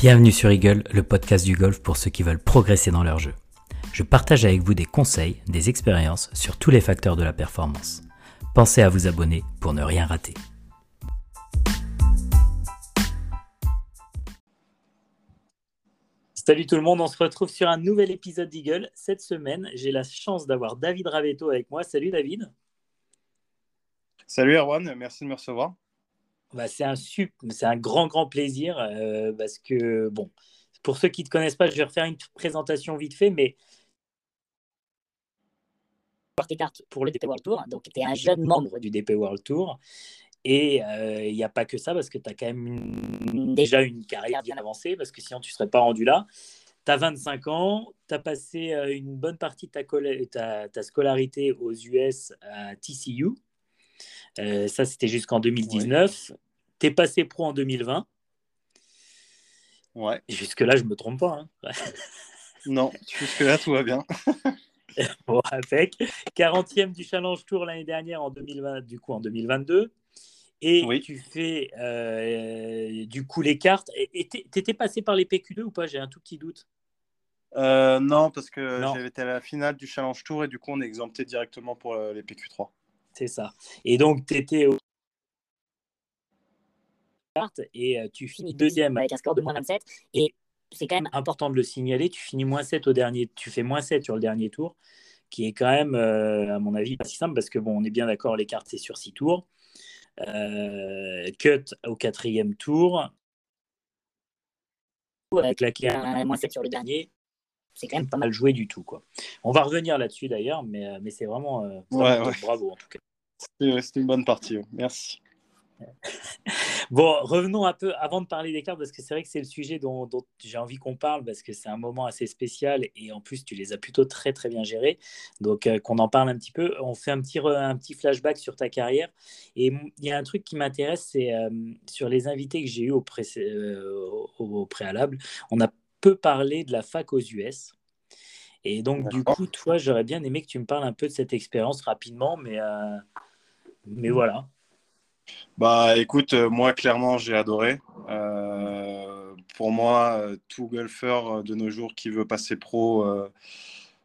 Bienvenue sur Eagle, le podcast du golf pour ceux qui veulent progresser dans leur jeu. Je partage avec vous des conseils, des expériences sur tous les facteurs de la performance. Pensez à vous abonner pour ne rien rater. Salut tout le monde, on se retrouve sur un nouvel épisode d'Eagle. Cette semaine, j'ai la chance d'avoir David Ravetto avec moi. Salut David. Salut Erwan, merci de me recevoir. Bah, c'est un, c'est un grand, grand plaisir euh, parce que, bon, pour ceux qui ne te connaissent pas, je vais refaire une présentation vite fait, mais tes cartes pour le DP World Tour. Donc, tu es un jeune membre du DP World Tour. Et euh, il n'y a pas que ça, parce que tu as quand même déjà une carrière bien avancée, parce que sinon tu ne serais pas rendu là. Tu as 25 ans, tu as passé euh, une bonne partie de ta, ta, scolarité aux US à TCU. Euh, ça, c'était jusqu'en 2019. Tu es passé pro en 2020. Ouais. Jusque-là, je ne me trompe pas. Hein. non, jusque-là, tout va bien. bon, avec 40e du Challenge Tour l'année dernière, en 2020, du coup en 2022. Et tu fais euh, du coup les cartes. Et t'étais passé par les PQ2 ou pas? J'ai un tout petit doute. Euh, non, parce que j'avais été à la finale du Challenge Tour et du coup on est exempté directement pour les PQ3. C'est ça. Et donc, tu étais au et tu finis deuxième avec un score de moins 27. Et c'est quand même important de le signaler, tu finis moins 7 au dernier, tu fais moins 7 sur le dernier tour, qui est quand même, euh, à mon avis, pas si simple parce que bon, on est bien d'accord, les cartes c'est sur 6 tours. Euh, cut au quatrième tour. Avec la moins 7 sur le dernier, c'est quand même pas mal joué du tout. Quoi. On va revenir là-dessus d'ailleurs, mais, euh, mais c'est vraiment, euh, bravo en tout cas. C'était une bonne partie, merci. bon, revenons un peu avant de parler des cartes, parce que c'est vrai que c'est le sujet dont, j'ai envie qu'on parle, parce que c'est un moment assez spécial et en plus tu les as plutôt très très bien gérés. Donc euh, qu'on en parle un petit peu. On fait un petit, un petit flashback sur ta carrière. Et il y a un truc qui m'intéresse, c'est sur les invités que j'ai eu au, au, préalable. On a peu parler de la fac aux US. Et donc, du coup, toi, j'aurais bien aimé que tu me parles un peu de cette expérience rapidement, mais, euh, mais voilà. Bah, écoute, euh, moi, clairement, j'ai adoré. Euh, pour moi, tout golfeur de nos jours qui veut passer pro,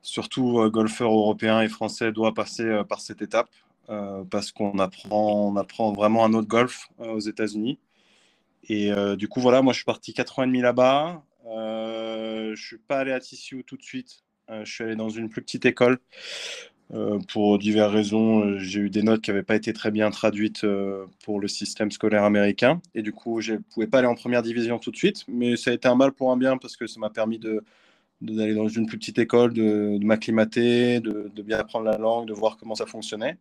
surtout golfeur européen et français, doit passer par cette étape parce qu'on apprend, on apprend vraiment un autre golf aux États-Unis. Et du coup, voilà, moi, je suis parti 4 ans et demi là-bas. Euh, je suis pas allé à TCU tout de suite. Euh, je suis allé dans une plus petite école. Euh, pour diverses raisons, j'ai eu des notes qui n'avaient pas été très bien traduites pour le système scolaire américain. Et du coup, je ne pouvais pas aller en première division tout de suite. Mais ça a été un mal pour un bien parce que ça m'a permis de, d'aller dans une plus petite école, de, m'acclimater, de, bien apprendre la langue, de voir comment ça fonctionnait.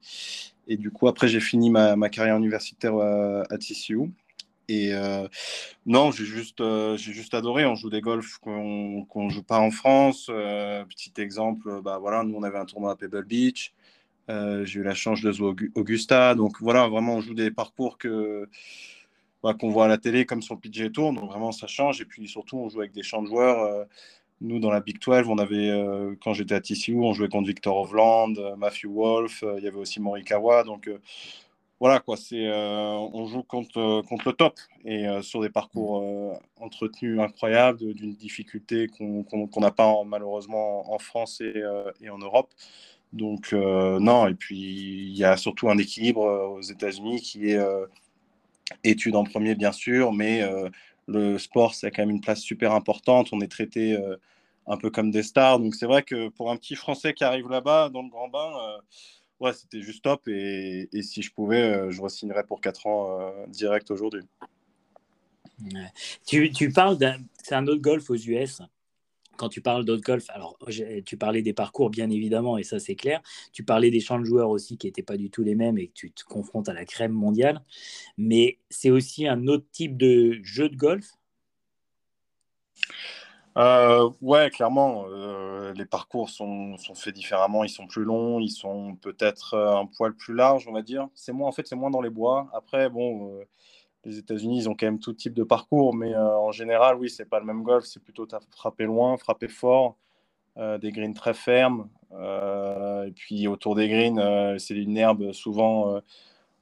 Et du coup, après, j'ai fini ma, ma carrière universitaire à, à TCU. Et euh, non, j'ai juste, euh, j'ai juste adoré. On joue des golfs qu'on ne joue pas en France. Euh, petit exemple, bah voilà, nous on avait un tournoi à Pebble Beach. j'ai eu la chance de jouer au Augusta. Donc voilà, vraiment, on joue des parcours que bah, qu'on voit à la télé comme sur le PGA Tour. Donc vraiment, ça change. Et puis surtout, on joue avec des champs de joueurs. nous, dans la Big 12, on avait, quand j'étais à TCU, on jouait contre Victor Hovland, Matthew Wolf. Il y avait aussi Morikawa. Donc voilà quoi, c'est euh, on joue contre, euh, contre le top et euh, sur des parcours entretenus incroyables, d'une difficulté qu'on n'a pas malheureusement en France et, et en Europe. Donc non, et puis il y a surtout un équilibre aux États-Unis qui est études en premier bien sûr, mais le sport c'est quand même une place super importante. On est traité un peu comme des stars, donc c'est vrai que pour un petit Français qui arrive là-bas dans le grand bain ouais, c'était juste top. Et, et, si je pouvais, euh, je re-signerais pour 4 ans euh, direct aujourd'hui. Tu, tu, parles d'un. C'est un autre golf aux US. Quand tu parles d'autres golf, alors tu parlais des parcours bien évidemment, et ça c'est clair. Tu parlais des champs de joueurs aussi qui n'étaient pas du tout les mêmes et que tu te confrontes à la crème mondiale. Mais c'est aussi un autre type de jeu de golf? Euh, ouais, clairement, euh, les parcours sont, sont, faits différemment. Ils sont plus longs, ils sont peut-être euh, un poil plus larges, on va dire. C'est moins, en fait, c'est moins dans les bois. Après, bon, euh, les États-Unis, ils ont quand même tout type de parcours, mais en général, oui, c'est pas le même golf. C'est plutôt frapper loin, frapper fort, des greens très fermes. et puis autour des greens, c'est une herbe souvent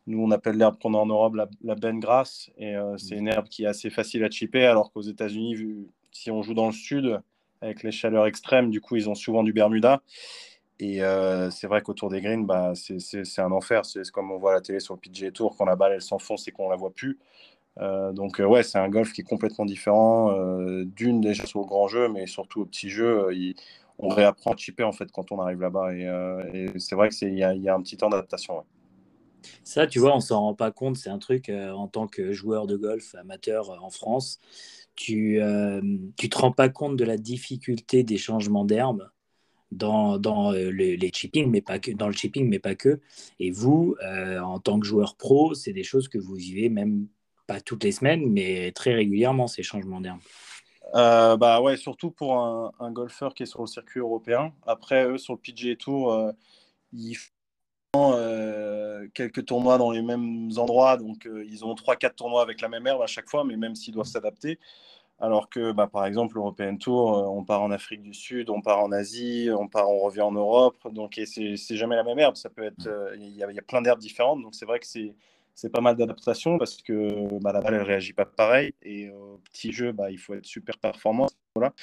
Nous, on appelle l'herbe qu'on a en Europe la, la benne grasse. Et c'est une herbe qui est assez facile à chipper, alors qu'aux États-Unis, vu, si on joue dans le sud, avec les chaleurs extrêmes, du coup, ils ont souvent du Bermuda. Et c'est vrai qu'autour des greens, bah, c'est un enfer. C'est comme on voit à la télé sur le PGA Tour, quand la balle elle s'enfonce et qu'on la voit plus. donc ouais, c'est un golf qui est complètement différent. D'une déjà sur le grand jeu, mais surtout au petit jeu, on réapprend à chipper en fait quand on arrive là-bas. Et, c'est vrai qu'il y, y, a un petit temps d'adaptation. Ça, tu vois, on s'en rend pas compte. C'est un truc en tant que joueur de golf amateur en France tu ne te rends pas compte de la difficulté des changements d'herbe dans, dans les, les chippings, mais pas que, dans le chipping, mais pas que. Et vous, en tant que joueur pro, c'est des choses que vous vivez même pas toutes les semaines, mais très régulièrement, ces changements d'herbe. Euh, bah ouais, surtout pour un, golfeur qui est sur le circuit européen. Après, eux, sur le PGA Tour, ils font quelques tournois dans les mêmes endroits. Donc, ils ont 3-4 tournois avec la même herbe à chaque fois, mais même s'ils doivent s'adapter. Alors que, bah, par exemple, l'European Tour, euh, on part en Afrique du Sud, on part en Asie, on part, on revient en Europe. Donc, c'est jamais la même herbe. Ça peut être, euh, il y, a plein d'herbes différentes. Donc, c'est vrai que c'est pas mal d'adaptation parce que bah, la balle, elle réagit pas pareil. Et au petit jeu, bah, il faut être super performant. Voilà.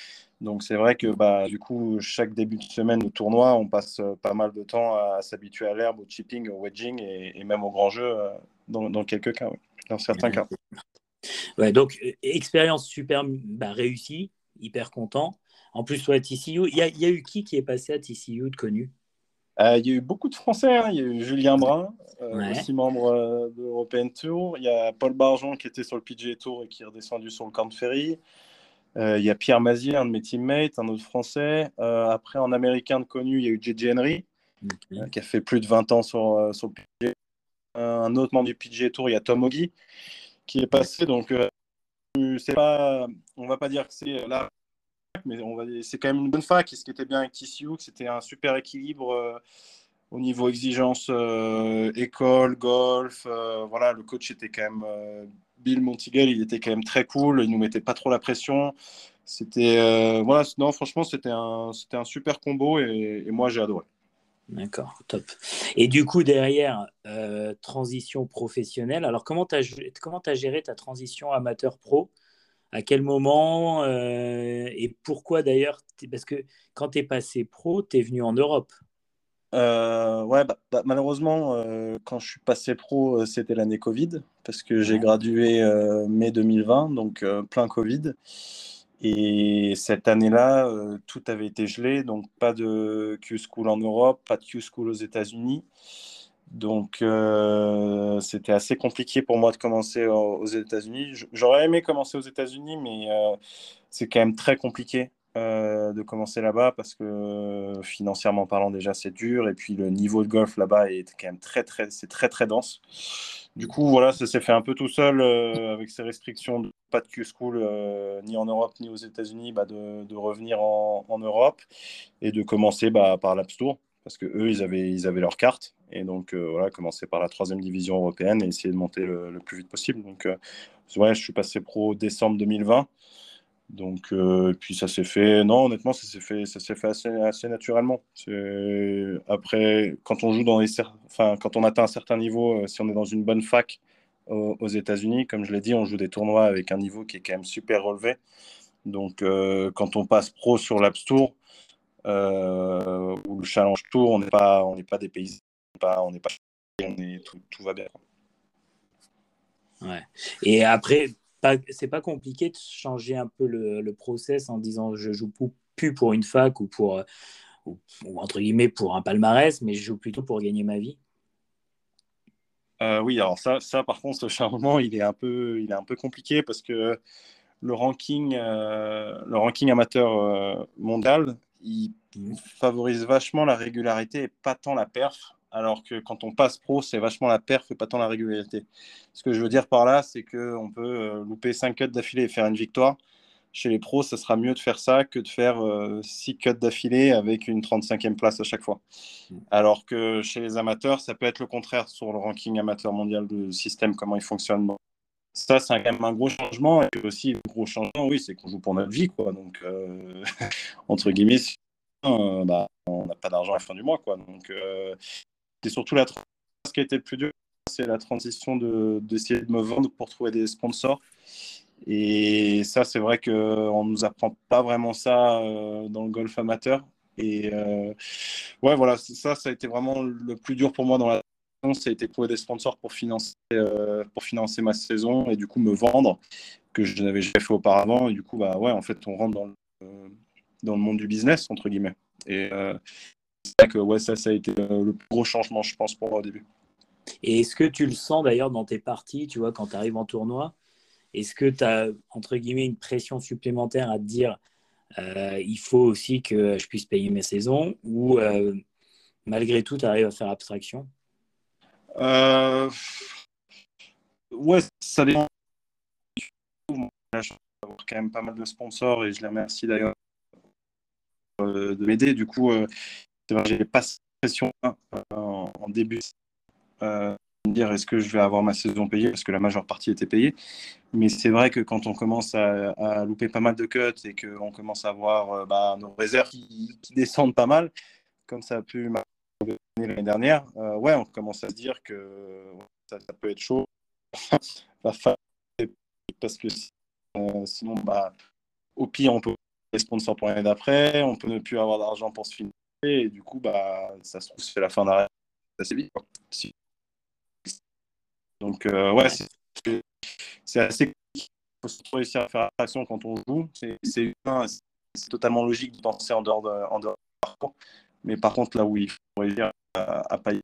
Donc, c'est vrai que, bah, du coup, chaque début de semaine au tournoi, on passe euh, pas mal de temps à, s'habituer à l'herbe, au chipping, au wedging et, même au grand jeu dans, quelques cas, dans certains cas. Ouais, donc, euh, expérience super bah, réussie, hyper content. En plus, toi, TCU, il y, y, a eu qui qui est passé à TCU de connu? Euh, Il y a eu beaucoup de Français. Hein. Il y a eu Julien Brun, euh, aussi membre de l'European Tour. Il y a Paul Barjon qui était sur le PGA Tour et qui est redescendu sur le camp de Ferry. Il y a Pierre Mazier, un de mes teammates, un autre Français. après, en américain de connu, il y a eu JJ Henry, qui a fait plus de 20 ans sur, sur le PGA. un autre membre du PGA Tour, il y a Tom Ogi qui est passé. Donc, euh, c'est pas, on va pas dire que c'est là, mais c'est quand même une bonne fac. Et ce qui était bien avec TCU, c'était un super équilibre euh, au niveau exigence euh, école, golf. voilà, le coach était quand même Bill Montigel, il était quand même très cool. Il nous mettait pas trop la pression. C'était voilà, non, franchement, c'était un, c'était un super combo et moi j'ai adoré. D'accord, top. Et du coup, derrière, euh, transition professionnelle. Alors, comment tu as, géré ta transition amateur-pro À quel moment euh, Et pourquoi d'ailleurs Parce que quand tu es passé pro, tu es venu en Europe. Euh, ouais, bah, bah, malheureusement, quand je suis passé pro, c'était l'année Covid, parce que j'ai gradué mai 2020, donc plein Covid. Et cette année-là, euh, tout avait été gelé, donc pas de Q-School en Europe, pas de Q-School aux États-Unis. Donc euh, c'était assez compliqué pour moi de commencer aux États-Unis. J'aurais aimé commencer aux États-Unis, mais euh, c'est quand même très compliqué de commencer là-bas parce que financièrement parlant déjà c'est dur et puis le niveau de golf là-bas est quand même très très c'est très très dense. Du coup, voilà, ça s'est fait un peu tout seul euh, avec ces restrictions, de, pas de Q-School euh, ni en Europe ni aux États-Unis, bah, de, revenir en, Europe et de commencer bah, par l'App Store parce que eux, ils avaient, ils avaient leur carte et donc euh, voilà, commencer par la troisième division européenne et essayer de monter le, le plus vite possible. Donc, ouais, je suis passé pro décembre 2020. Donc, euh, puis ça s'est fait. Non, honnêtement, ça s'est fait, ça s'est fait assez, naturellement. Après, quand on joue dans les, enfin, quand on atteint un certain niveau, euh, si on est dans une bonne fac aux, États-Unis, comme je l'ai dit, on joue des tournois avec un niveau qui est quand même super relevé. Donc, euh, quand on passe pro sur l'App Tour ou le Challenge Tour, on n'est pas, on n'est pas des paysans, on n'est pas, on tout va bien. Ouais. Et après, c'est pas compliqué de changer un peu le, process en disant je joue plus pour une fac ou pour ou, entre guillemets pour un palmarès, mais je joue plutôt pour gagner ma vie. Euh, oui, alors ça, ça, par contre, ce changement, il est un peu, il est un peu compliqué parce que le ranking, euh, le ranking amateur euh, mondial, il favorise vachement la régularité et pas tant la perf alors que quand on passe pro, c'est vachement la perf et pas tant la régularité. Ce que je veux dire par là, c'est qu'on peut euh, louper 5 cuts d'affilée et faire une victoire. Chez les pros, ça sera mieux de faire ça que de faire 6 euh, cuts d'affilée avec une 35e place à chaque fois. Mm. Alors que chez les amateurs, ça peut être le contraire sur le ranking amateur mondial du système, comment il fonctionne. Ça, c'est quand même un gros changement. Et aussi, le gros changement, oui, c'est qu'on joue pour notre vie. Quoi. Donc, euh, entre guillemets, bah, on n'a pas d'argent à la fin du mois. Quoi. Donc, c'est surtout la ce qui a été le plus dur, c'est la transition d'essayer de, me vendre pour trouver des sponsors. Et ça, c'est vrai qu'on ne nous apprend pas vraiment ça euh, dans le golf amateur. Et euh, ouais, voilà, ça, ça a été vraiment le plus dur pour moi dans la saison. Ça a été trouver des sponsors pour financer, euh, pour financer ma saison et du coup me vendre, que je n'avais jamais fait auparavant. Et du coup, bah ouais, en fait, on rentre dans le, dans le monde du business, entre guillemets. Et c'est que ouais, ça, ça a été le plus gros changement, je pense, pour moi au début. Et est-ce que tu le sens d'ailleurs dans tes parties, tu vois, quand tu arrives en tournoi Est-ce que tu as, entre guillemets, une pression supplémentaire à te dire euh, il faut aussi que je puisse payer mes saisons ou euh, malgré tout, tu arrives à faire abstraction? Euh... Ouais, ça dépend. J'ai quand même pas mal de sponsors et je les remercie d'ailleurs euh, de m'aider. Du coup, j'ai pas cette pression en, en début euh, dire est-ce que je vais avoir ma saison payée parce que la majeure partie était payée. Mais c'est vrai que quand on commence à, louper pas mal de cuts et qu'on commence à voir euh, bah, nos réserves qui, descendent pas mal, comme ça a pu m'arriver l'année dernière, euh, ouais, on commence à se dire que ça, peut être chaud. parce que sinon, bah, au pire, on peut les sponsors pour l'année d'après, on peut ne plus avoir d'argent pour se financer, et du coup, bah, ça se trouve, c'est la fin d'arrêt assez vite. Donc, euh, ouais, c'est assez Il faut réussir à faire attraction quand on joue. C'est totalement logique de penser en dehors de, en dehors parcours. Mais par contre, là où il faut réussir à, à joue.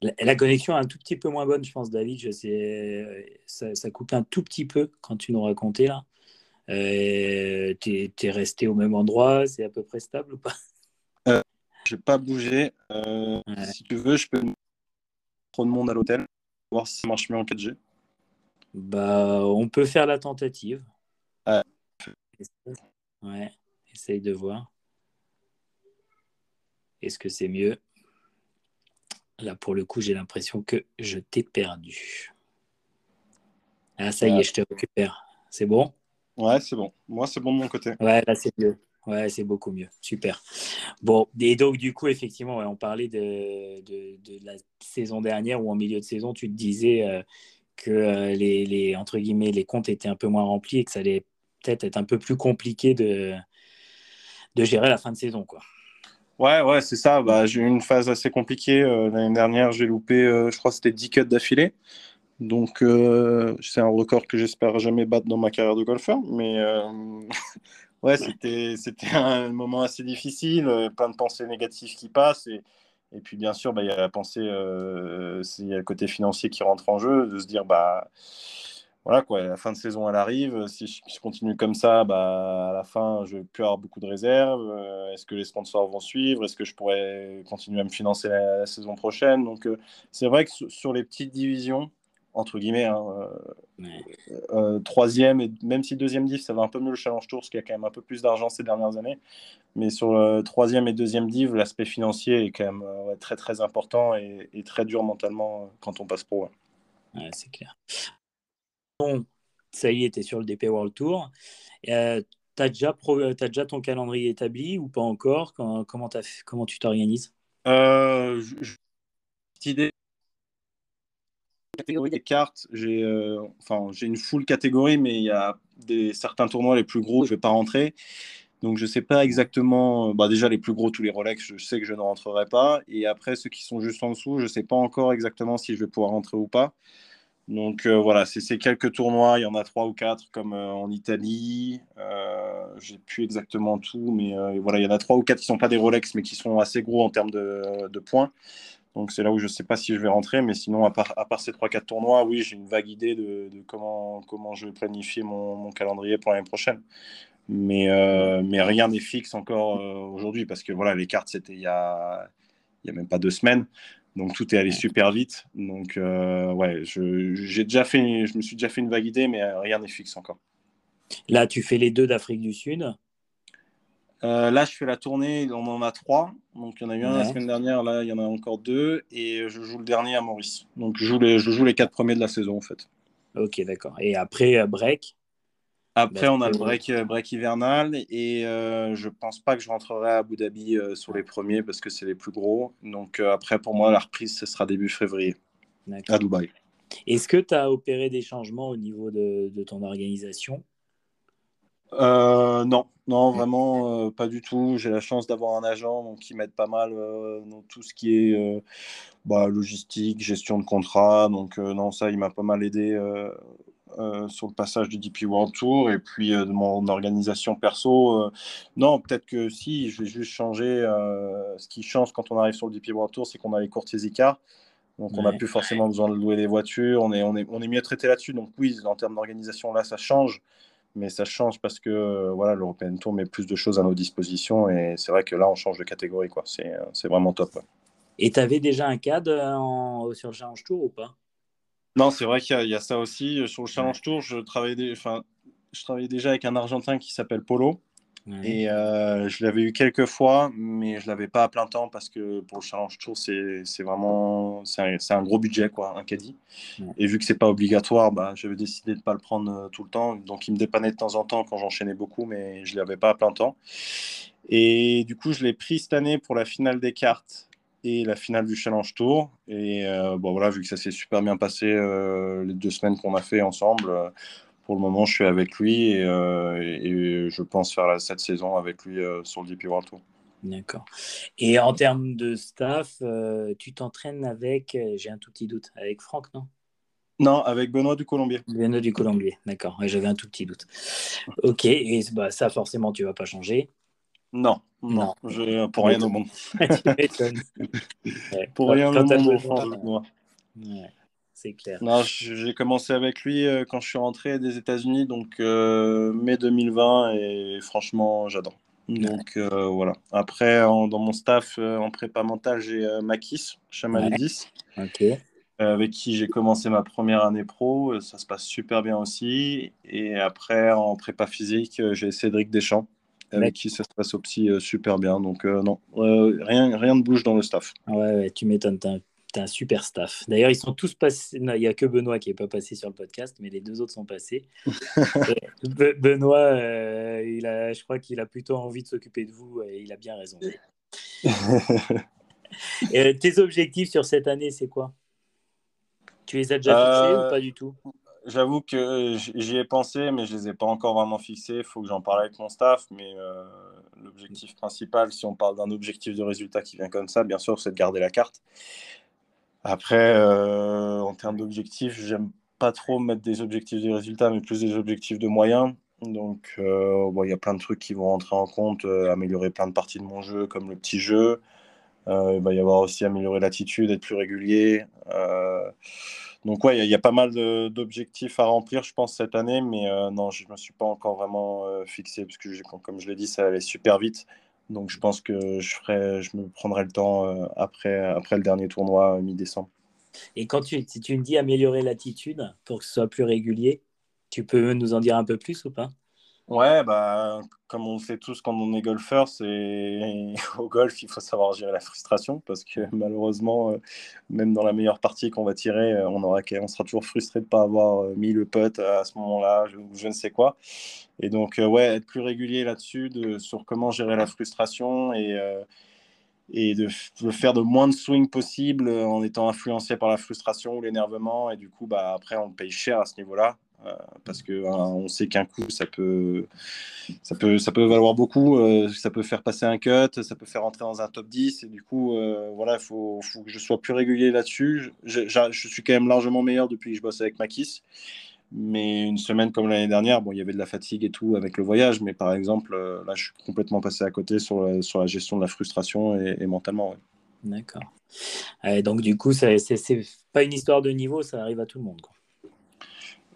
La, connexion est un tout petit peu moins bonne, je pense, David. Je sais, ça, ça, coupe un tout petit peu quand tu nous racontais là. Euh, tu es, resté au même endroit, c'est à peu près stable ou pas? Euh, Je n'ai pas bougé. Euh, si tu veux, je peux de monde à l'hôtel, voir si ça marche mieux en 4G Bah, on peut faire la tentative. Ouais. ouais, essaye de voir. Est-ce que c'est mieux? Là, pour le coup, j'ai l'impression que je t'ai perdu. Ah, ça y est, je te récupère. C'est bon? Ouais, c'est bon. Moi, c'est bon de mon côté. Ouais, là, c'est mieux. Ouais, c'est beaucoup mieux. Super. Bon, et donc, du coup, effectivement, on parlait de, de, la saison dernière ou en milieu de saison, tu te disais euh, que euh, les, les, entre guillemets, les comptes étaient un peu moins remplis et que ça allait peut-être être un peu plus compliqué de, de gérer la fin de saison. Quoi. Ouais, ouais, c'est ça. Bah, j'ai eu une phase assez compliquée. Euh, l'année dernière, j'ai loupé, je crois que c'était 10 cuts d'affilée. Donc, c'est un record que j'espère jamais battre dans ma carrière de golfeur. Mais ouais, c'était, c'était un moment assez difficile, euh, plein de pensées négatives qui passent. Et, et puis, bien sûr, bah, il y a la pensée, euh, il y a le côté financier qui rentre en jeu, de se dire, bah, voilà, quoi, la fin de saison, elle arrive. Si je, continue comme ça, bah, à la fin, je vais plus avoir beaucoup de réserves. Euh, est-ce que les sponsors vont suivre? Est-ce que je pourrais continuer à me financer la, saison prochaine? Donc, c'est vrai que sur les petites divisions, entre guillemets. Hein, euh, euh, troisième, et même si deuxième div, ça va un peu mieux le Challenge Tour, parce qu'il y a quand même un peu plus d'argent ces dernières années. Mais sur le troisième et deuxième div, l'aspect financier est quand même euh, très très important et, très dur mentalement quand on passe pro. Ouais, c'est clair. Bon, ça y est, tu es sur le DP World Tour. Euh, tu as, as, déjà ton calendrier établi ou pas encore? Comment, comment, comment tu t'organises? Euh, Cette idée catégorie des cartes, j'ai euh, enfin, une full catégorie, mais il y a des, certains tournois les plus gros, je ne vais pas rentrer. Donc je ne sais pas exactement, bah déjà les plus gros, tous les Rolex, je sais que je ne rentrerai pas. Et après, ceux qui sont juste en dessous, je ne sais pas encore exactement si je vais pouvoir rentrer ou pas. Donc euh, voilà, c'est ces quelques tournois, il y en a trois ou quatre comme euh, en Italie. j'ai plus exactement tout, mais voilà, il y en a trois ou quatre qui ne sont pas des Rolex, mais qui sont assez gros en termes de, de points. Donc c'est là où je ne sais pas si je vais rentrer, mais sinon, à part, à part ces 3-4 tournois, oui, j'ai une vague idée de, comment, comment je vais planifier mon, calendrier pour l'année prochaine. Mais, euh, mais rien n'est fixe encore euh, aujourd'hui, parce que voilà, les cartes, c'était il y a, il y a même pas deux semaines. Donc tout est allé super vite. Donc euh, ouais, je, j'ai déjà fait, je me suis déjà fait une vague idée, mais rien n'est fixe encore. Là, tu fais les deux d'Afrique du Sud. Euh, là, je fais la tournée, on en a trois. Donc, il y en a eu un la semaine dernière, là, il y en a encore deux. Et je joue le dernier à Maurice. Donc, je joue les, je joue les quatre premiers de la saison, en fait. Ok, d'accord. Et après, euh, break? Après, on a le break, break hivernal et je pense pas que je rentrerai à Abu Dhabi sur les premiers parce que c'est les plus gros. Donc après, pour moi, la reprise, ce sera début février à Dubaï. Est-ce que tu as opéré des changements au niveau de, de ton organisation? Euh, non, non, vraiment euh, pas du tout. J'ai la chance d'avoir un agent donc, qui m'aide pas mal euh, dans tout ce qui est bah, logistique, gestion de contrat. Donc non, ça, il m'a pas mal aidé sur le passage du DP World Tour et puis de mon organisation perso. non, peut-être que si, je vais juste changer. ce qui change quand on arrive sur le DP World Tour, c'est qu'on a les courtiers Icar. Donc, on n'a plus forcément besoin de louer des voitures. On est, on est, on est mieux traité là-dessus. Donc, oui, en termes d'organisation, là, ça change mais ça change parce que euh, voilà, l'European Tour met plus de choses à nos dispositions et c'est vrai que là, on change de catégorie. quoi. C'est euh, vraiment top. Et tu avais déjà un cadre en... sur le Challenge Tour ou pas? Non, c'est vrai qu'il y, a ça aussi. Sur le Challenge Tour, je travaillais, enfin, je travaillais déjà avec un Argentin qui s'appelle Polo. Et euh, je l'avais eu quelques fois, mais je l'avais pas à plein temps parce que pour le Challenge Tour, c'est vraiment c'est un, un, gros budget, quoi, un caddie. Et vu que c'est pas obligatoire, bah, j'avais décidé de pas le prendre euh, tout le temps. Donc il me dépannait de temps en temps quand j'enchaînais beaucoup, mais je l'avais pas à plein temps. Et du coup, je l'ai pris cette année pour la finale des cartes et la finale du Challenge Tour. Et euh, bon, voilà, vu que ça s'est super bien passé les deux semaines qu'on a fait ensemble pour le moment, je suis avec lui et, euh, je pense faire cette saison avec lui euh, sur le DP World Tour. D'accord. Et en termes de staff, euh, tu t'entraînes avec, j'ai un tout petit doute, avec Franck, non? Non, avec Benoît du Colombier. Benoît du Colombier, d'accord. J'avais un tout petit doute. Ok, et bah, ça, forcément, tu ne vas pas changer. Non, non, Je, pour rien au monde. pour rien au monde, je. Ouais c'est clair. Non, j'ai commencé avec lui euh, quand je suis rentré des États-Unis, donc euh, mai 2020, et franchement, j'adore. Donc euh, voilà. Après, dans mon staff en prépa mentale, j'ai Makis Chamalidis, avec qui j'ai commencé ma première année pro. Ça se passe super bien aussi. Et après, en prépa physique, j'ai Cédric Deschamps, avec qui ça se passe aussi super bien. Donc non, rien, rien ne bouge dans le staff. Ouais, ouais tu m'étonnes un super staff. D'ailleurs, ils sont tous passés. il n'y a que Benoît qui n'est pas passé sur le podcast, mais les deux autres sont passés. Benoît, euh, il a, je crois qu'il a plutôt envie de s'occuper de vous et il a bien raison. tes objectifs sur cette année, c'est quoi? Tu les as déjà fixés ou euh, pas du tout? J'avoue que j'y ai pensé, mais je ne les ai pas encore vraiment fixés. Il faut que j'en parle avec mon staff. Mais euh, l'objectif principal, si on parle d'un objectif de résultat qui vient comme ça, bien sûr, c'est de garder la carte. Après, euh, en termes d'objectifs, j'aime pas trop mettre des objectifs de résultats, mais plus des objectifs de moyens. Donc, euh, il y a plein de trucs qui vont rentrer en compte, euh, améliorer plein de parties de mon jeu, comme le petit jeu. il va y avoir aussi améliorer l'attitude, être plus régulier. donc, ouais, il y, a pas mal d'objectifs à remplir, je pense, cette année, mais non, je ne me suis pas encore vraiment fixé, parce que, comme je l'ai dit, ça allait super vite. Donc je pense que je, me prendrai le temps euh, après, après le dernier tournoi euh, mi-décembre. Et quand tu, si tu me dis améliorer l'attitude pour que ce soit plus régulier, tu peux nous en dire un peu plus ou pas? Ouais, bah, comme on sait tous quand on est golfeur, c'est au golf, il faut savoir gérer la frustration parce que malheureusement, euh, même dans la meilleure partie qu'on va tirer, euh, on, aura, on sera toujours frustré de ne pas avoir euh, mis le putt à ce moment-là, je, je, ne sais quoi. Et donc, ouais, être plus régulier là-dessus, de, sur comment gérer la frustration et, de, de, faire de moins de swing possible en étant influencé par la frustration ou l'énervement. Et du coup, bah, après, on paye cher à ce niveau-là. Euh, parce que hein, on sait qu'un coup ça peut, ça peut, ça peut valoir beaucoup, euh, ça peut faire passer un cut, ça peut faire entrer dans un top 10 et du coup euh, voilà il faut, faut, que je sois plus régulier là-dessus. Je, suis quand même largement meilleur depuis que je bosse avec Makis, mais une semaine comme l'année dernière, bon il y avait de la fatigue et tout avec le voyage, mais par exemple là je suis complètement passé à côté sur la, sur la gestion de la frustration et, mentalement. D'accord. donc du coup c'est pas une histoire de niveau, ça arrive à tout le monde.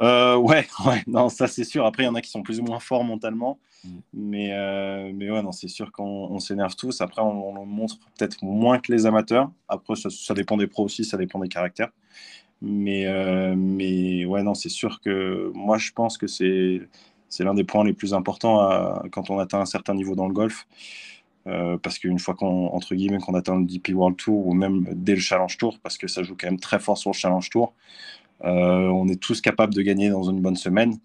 Euh, ouais, ouais, non, ça c'est sûr. Après, il y en a qui sont plus ou moins forts mentalement. Mm. Mais, euh, mais ouais, non, c'est sûr qu'on s'énerve tous. Après, on, on montre peut-être moins que les amateurs. Après, ça, dépend des pros aussi, ça dépend des caractères. Mais, euh, mais ouais, non, c'est sûr que moi, je pense que c'est l'un des points les plus importants quand on atteint un certain niveau dans le golf. Euh, parce qu'une fois qu'on entre guillemets qu'on atteint le DP World Tour ou même dès le Challenge Tour, parce que ça joue quand même très fort sur le Challenge Tour, on est tous capables de gagner dans une bonne semaine.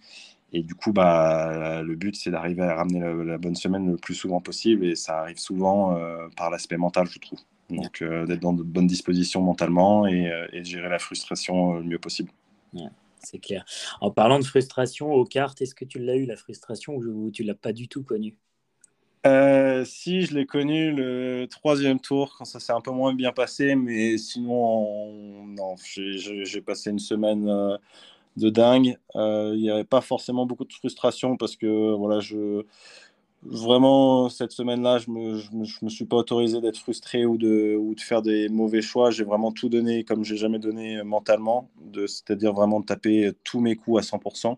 Et du coup, bah, le but, c'est d'arriver à ramener la, bonne semaine le plus souvent possible. Et ça arrive souvent euh, par l'aspect mental, je trouve. Donc, euh, d'être dans de bonnes dispositions mentalement et, de gérer la frustration le mieux possible. c'est clair. En parlant de frustration, aux cartes, est-ce que tu l'as eu, la frustration, ou tu l'as pas du tout connue? Si, je l'ai connu le troisième tour, quand ça s'est un peu moins bien passé, mais sinon, non, j'ai passé une semaine de dingue. Euh, il n'y avait pas forcément beaucoup de frustration parce que voilà, je vraiment cette semaine-là, je me, je me, suis pas autorisé d'être frustré ou de, ou de faire des mauvais choix. J'ai vraiment tout donné comme j'ai jamais donné mentalement, c'est-à-dire vraiment taper tous mes coups à 100%.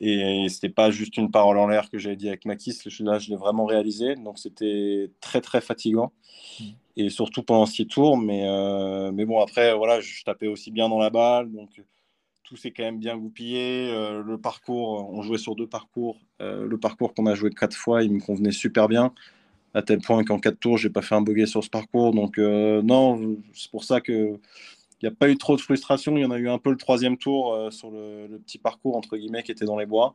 Et c'était pas juste une parole en l'air que j'avais dit avec Mathis. Là, je l'ai vraiment réalisé. Donc, c'était très, très fatigant. Mmh. Et surtout pendant six tours. Mais, euh, mais bon, après, voilà, je tapais aussi bien dans la balle. Donc, tout s'est quand même bien goupillé. Euh, le parcours, on jouait sur deux parcours. Euh, le parcours qu'on a joué quatre fois, il me convenait super bien, à tel point qu'en quatre tours, j'ai pas fait un bogey sur ce parcours. Donc non, c'est pour ça que n'y a pas eu trop de frustration. Il y en a eu un peu le troisième tour sur le, petit parcours entre guillemets qui était dans les bois.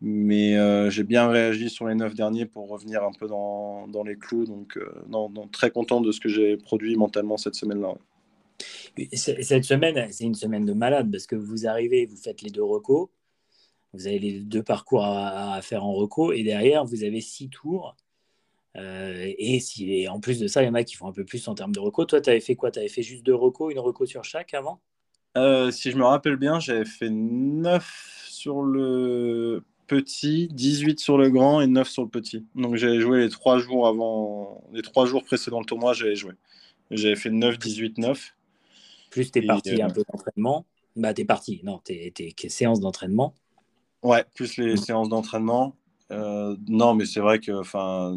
Mais j'ai bien réagi sur les neuf derniers pour revenir un peu dans, les clous. Donc, non, très content de ce que j'ai produit mentalement cette semaine-là. Cette semaine, c'est une semaine de malade parce que vous arrivez, vous faites les deux recos, vous avez les deux parcours à, faire en reco et derrière, vous avez six tours. Euh, et, si, en plus de ça, il y en a qui font un peu plus en termes de reco. Toi, tu avais fait quoi? Tu avais fait juste deux recos, une reco sur chaque avant? Euh, Si je me rappelle bien, j'avais fait 9 sur le petit, 18 sur le grand et 9 sur le petit. Donc j'avais joué les trois jours avant, les trois jours précédents le tournoi, j'avais joué. J'avais fait 9, 18, 9. Plus tes parties un peu d'entraînement? Bah, tes parties, non, tes, séances d'entraînement. Ouais, plus les séances d'entraînement. Euh, non, mais c'est vrai que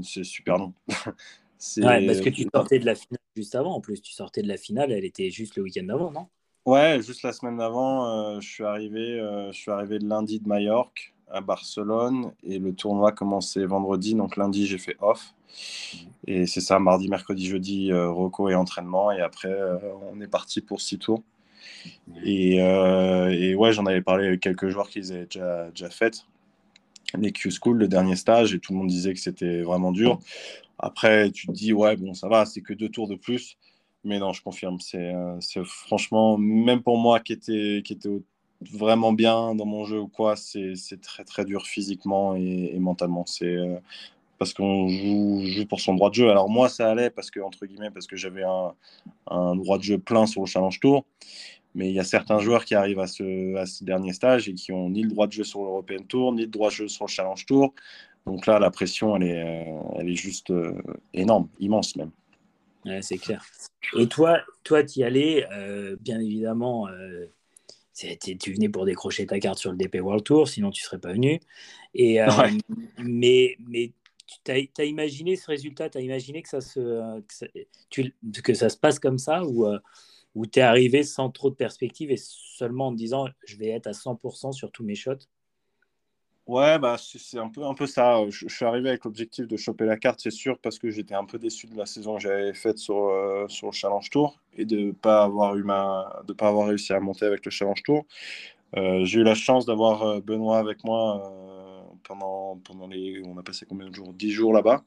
c'est super long. ouais, parce que tu sortais de la finale juste avant. En plus, tu sortais de la finale, elle était juste le week-end d'avant, non? Ouais, juste la semaine d'avant, euh, je suis arrivé, euh, je suis arrivé lundi de Majorque à Barcelone et le tournoi commençait vendredi, donc lundi j'ai fait off. Et c'est ça, mardi, mercredi, jeudi, reco et entraînement. Et après, on est parti pour six tours. Et, et ouais, j'en avais parlé avec quelques joueurs qui les avaient déjà, déjà faites. Les Q-School, le dernier stage, et tout le monde disait que c'était vraiment dur. Après, tu te dis, ouais, bon, ça va, c'est que deux tours de plus. Mais non, je confirme, c'est franchement, même pour moi qui était, qui était vraiment bien dans mon jeu ou quoi, c'est très très dur physiquement et, mentalement. C'est parce qu'on joue, pour son droit de jeu. Alors moi, ça allait parce que, entre guillemets, parce que j'avais un, droit de jeu plein sur le Challenge Tour. Mais il y a certains joueurs qui arrivent à ce, à ce dernier stage et qui ont ni le droit de jeu sur l'European Tour, ni le droit de jeu sur le Challenge Tour. Donc là, la pression, elle est, euh, elle est juste euh, énorme, immense même. Ouais, c'est clair. Et toi, toi, y allais, euh, bien évidemment, tu venais pour décrocher ta carte sur le DP World Tour, sinon tu ne serais pas venu. Et, mais, mais tu as, imaginé ce résultat? Tu as imaginé que ça, se, que ça, se passe comme ça Ou, euh, ou tu es arrivé sans trop de perspective et seulement en te disant je vais être à 100% sur tous mes shots Ouais, bah, c'est un peu, un peu ça. Je, suis arrivé avec l'objectif de choper la carte, c'est sûr, parce que j'étais un peu déçu de la saison que j'avais faite sur, euh, sur le Challenge Tour et de ne pas, avoir pas avoir réussi à monter avec le Challenge Tour. Euh, j'ai eu la chance d'avoir Benoît avec moi pendant, pendant les. On a passé combien de jours? 10 jours là-bas.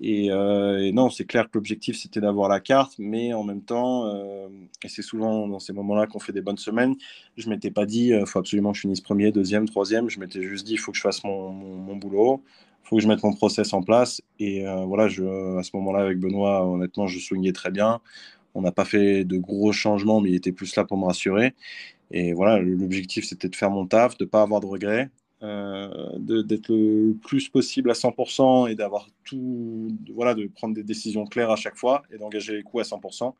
Euh, et, non, c'est clair que l'objectif c'était d'avoir la carte, mais en même temps, euh, et c'est souvent dans ces moments-là qu'on fait des bonnes semaines, je m'étais pas dit il euh, faut absolument que je finisse premier, deuxième, troisième. Je m'étais juste dit il faut que je fasse mon, mon, boulot, il faut que je mette mon process en place. Et voilà, à ce moment-là, avec Benoît, honnêtement, je soignais très bien. On n'a pas fait de gros changements, mais il était plus là pour me rassurer. Et voilà, l'objectif c'était de faire mon taf, de ne pas avoir de regrets d'être le plus possible à 100% et d'avoir tout, voilà, de prendre des décisions claires à chaque fois et d'engager les coups à 100%.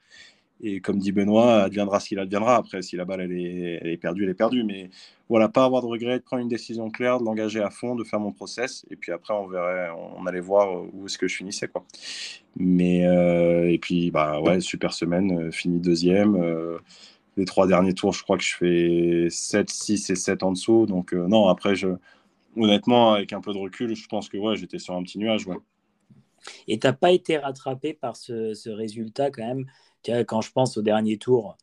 Et comme dit Benoît, adviendra ce qu'il adviendra. Après, si la balle elle est, perdue, elle est perdue. Mais voilà, pas avoir de regret, de prendre une décision claire, de l'engager à fond, de faire mon process. Et puis après, on verrait, on allait voir où est-ce que je finissais. Quoi. Mais, euh, et puis, bah ouais, super semaine, euh, fini deuxième les trois derniers tours, je crois que je fais 7, 6 et 7 en dessous. Donc, euh, non, après, je, honnêtement, avec un peu de recul, je pense que ouais, j'étais sur un petit nuage. Ouais. Et tu n'as pas été rattrapé par ce, résultat quand même? Quand je pense au dernier tour,